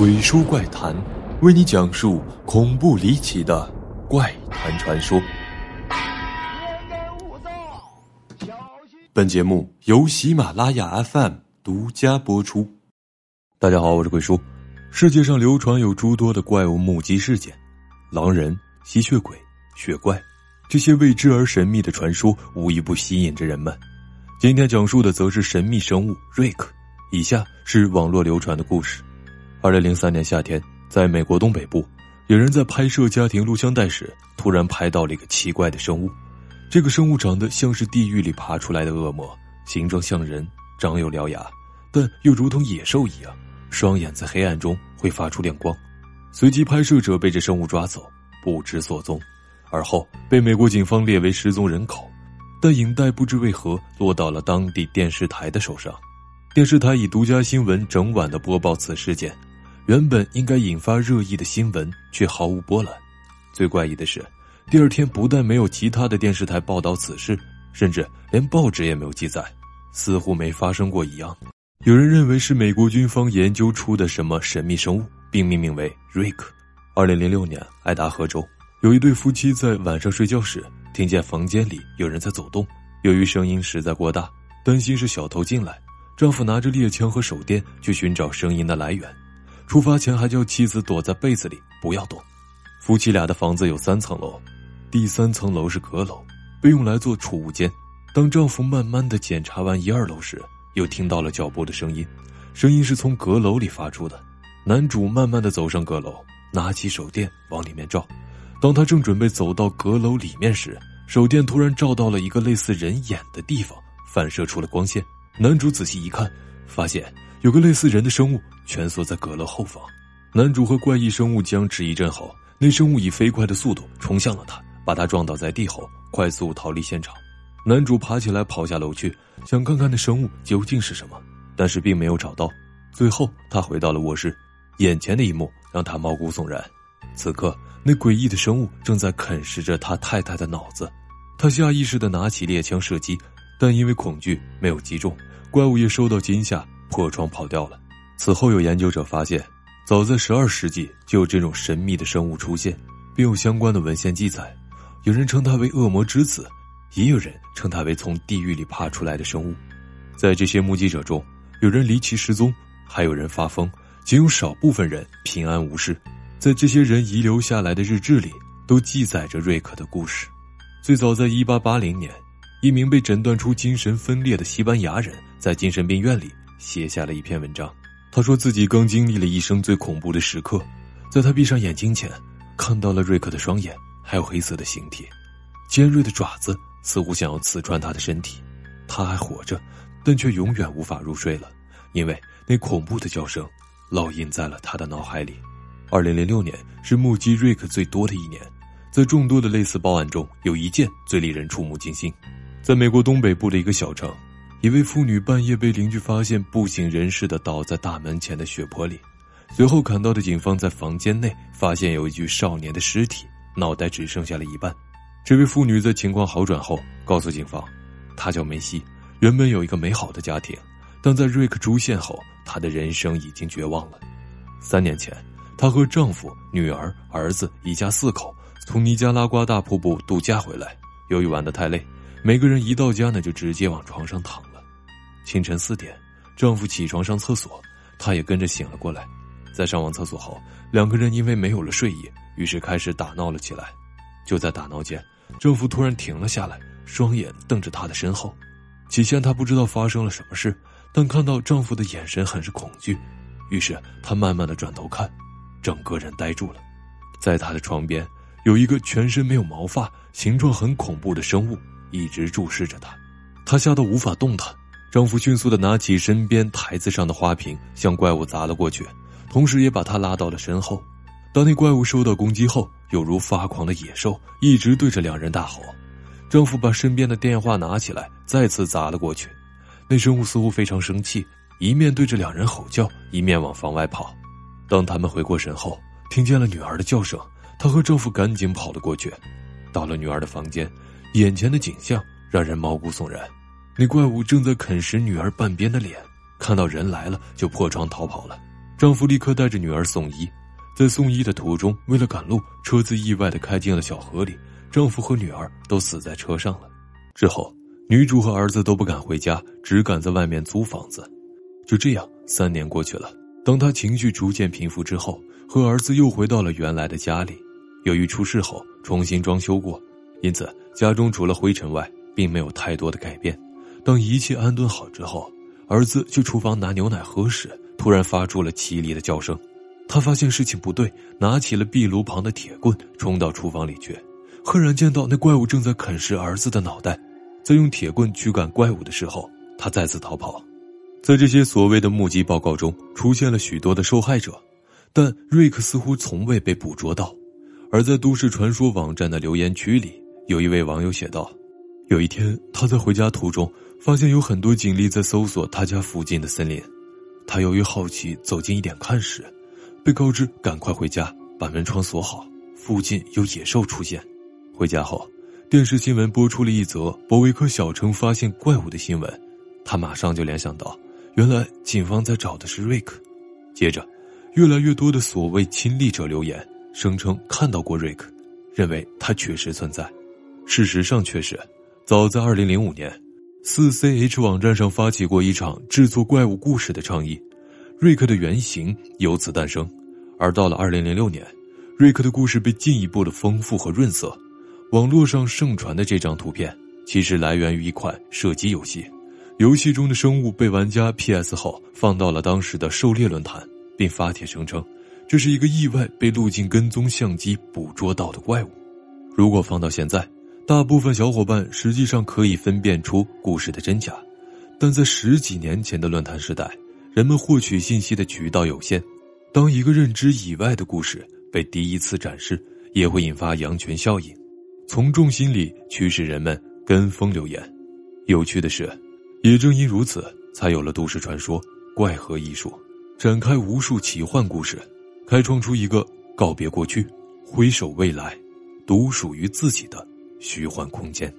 鬼叔怪谈，为你讲述恐怖离奇的怪谈传说。本节目由喜马拉雅 FM 独家播出。大家好，我是鬼叔。世界上流传有诸多的怪物目击事件，狼人、吸血鬼、血怪，这些未知而神秘的传说，无一不吸引着人们。今天讲述的则是神秘生物瑞克。以下是网络流传的故事。二零零三年夏天，在美国东北部，有人在拍摄家庭录像带时，突然拍到了一个奇怪的生物。这个生物长得像是地狱里爬出来的恶魔，形状像人，长有獠牙，但又如同野兽一样，双眼在黑暗中会发出亮光。随即，拍摄者被这生物抓走，不知所踪，而后被美国警方列为失踪人口。但影带不知为何落到了当地电视台的手上，电视台以独家新闻整晚的播报此事件。原本应该引发热议的新闻却毫无波澜。最怪异的是，第二天不但没有其他的电视台报道此事，甚至连报纸也没有记载，似乎没发生过一样。有人认为是美国军方研究出的什么神秘生物，并命名为瑞克。二零零六年，爱达荷州有一对夫妻在晚上睡觉时，听见房间里有人在走动。由于声音实在过大，担心是小偷进来，丈夫拿着猎枪和手电去寻找声音的来源。出发前还叫妻子躲在被子里不要动。夫妻俩的房子有三层楼，第三层楼是阁楼，被用来做储物间。当丈夫慢慢的检查完一二楼时，又听到了脚步的声音，声音是从阁楼里发出的。男主慢慢的走上阁楼，拿起手电往里面照。当他正准备走到阁楼里面时，手电突然照到了一个类似人眼的地方，反射出了光线。男主仔细一看，发现。有个类似人的生物蜷缩在阁楼后方，男主和怪异生物僵持一阵后，那生物以飞快的速度冲向了他，把他撞倒在地后，快速逃离现场。男主爬起来跑下楼去，想看看那生物究竟是什么，但是并没有找到。最后他回到了卧室，眼前的一幕让他毛骨悚然。此刻，那诡异的生物正在啃食着他太太的脑子，他下意识地拿起猎枪射击，但因为恐惧没有击中，怪物也受到惊吓。破窗跑掉了。此后，有研究者发现，早在十二世纪就有这种神秘的生物出现，并有相关的文献记载。有人称它为恶魔之子，也有人称它为从地狱里爬出来的生物。在这些目击者中，有人离奇失踪，还有人发疯，仅有少部分人平安无事。在这些人遗留下来的日志里，都记载着瑞克的故事。最早在一八八零年，一名被诊断出精神分裂的西班牙人在精神病院里。写下了一篇文章，他说自己刚经历了一生最恐怖的时刻，在他闭上眼睛前，看到了瑞克的双眼，还有黑色的形体，尖锐的爪子似乎想要刺穿他的身体。他还活着，但却永远无法入睡了，因为那恐怖的叫声烙印在了他的脑海里。二零零六年是目击瑞克最多的一年，在众多的类似报案中，有一件最令人触目惊心，在美国东北部的一个小城。一位妇女半夜被邻居发现不省人事的倒在大门前的血泊里，随后赶到的警方在房间内发现有一具少年的尸体，脑袋只剩下了一半。这位妇女在情况好转后告诉警方，她叫梅西，原本有一个美好的家庭，但在瑞克出现后，她的人生已经绝望了。三年前，她和丈夫、女儿、儿子一家四口从尼加拉瓜大瀑布度假回来，由于玩得太累，每个人一到家呢就直接往床上躺。清晨四点，丈夫起床上厕所，她也跟着醒了过来。在上完厕所后，两个人因为没有了睡意，于是开始打闹了起来。就在打闹间，丈夫突然停了下来，双眼瞪着她的身后。起先她不知道发生了什么事，但看到丈夫的眼神很是恐惧，于是她慢慢的转头看，整个人呆住了。在她的床边，有一个全身没有毛发、形状很恐怖的生物一直注视着她，她吓得无法动弹。丈夫迅速的拿起身边台子上的花瓶，向怪物砸了过去，同时也把他拉到了身后。当那怪物受到攻击后，犹如发狂的野兽，一直对着两人大吼。丈夫把身边的电话拿起来，再次砸了过去。那生物似乎非常生气，一面对着两人吼叫，一面往房外跑。当他们回过神后，听见了女儿的叫声，她和丈夫赶紧跑了过去。到了女儿的房间，眼前的景象让人毛骨悚然。那怪物正在啃食女儿半边的脸，看到人来了就破窗逃跑了。丈夫立刻带着女儿送医，在送医的途中，为了赶路，车子意外的开进了小河里，丈夫和女儿都死在车上了。之后，女主和儿子都不敢回家，只敢在外面租房子。就这样，三年过去了。当她情绪逐渐平复之后，和儿子又回到了原来的家里。由于出事后重新装修过，因此家中除了灰尘外，并没有太多的改变。当一切安顿好之后，儿子去厨房拿牛奶喝时，突然发出了凄厉的叫声。他发现事情不对，拿起了壁炉旁的铁棍，冲到厨房里去。赫然见到那怪物正在啃食儿子的脑袋，在用铁棍驱赶怪物的时候，他再次逃跑。在这些所谓的目击报告中，出现了许多的受害者，但瑞克似乎从未被捕捉到。而在都市传说网站的留言区里，有一位网友写道：“有一天，他在回家途中，发现有很多警力在搜索他家附近的森林。他由于好奇走近一点看时，被告知赶快回家，把门窗锁好，附近有野兽出现。回家后，电视新闻播出了一则博维克小城发现怪物的新闻，他马上就联想到，原来警方在找的是瑞克。接着，越来越多的所谓亲历者留言。”声称看到过瑞克，认为他确实存在。事实上却是，早在2005年，四 CH 网站上发起过一场制作怪物故事的倡议，瑞克的原型由此诞生。而到了2006年，瑞克的故事被进一步的丰富和润色。网络上盛传的这张图片，其实来源于一款射击游戏，游戏中的生物被玩家 PS 后放到了当时的狩猎论坛，并发帖声称。这是一个意外被路径跟踪相机捕捉到的怪物。如果放到现在，大部分小伙伴实际上可以分辨出故事的真假，但在十几年前的论坛时代，人们获取信息的渠道有限。当一个认知以外的故事被第一次展示，也会引发羊群效应，从众心理驱使人们跟风留言。有趣的是，也正因如此，才有了都市传说、怪和艺术，展开无数奇幻故事。开创出一个告别过去、挥手未来、独属于自己的虚幻空间。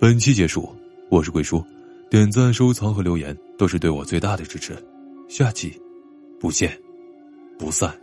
本期结束，我是贵叔，点赞、收藏和留言都是对我最大的支持。下期不见不散。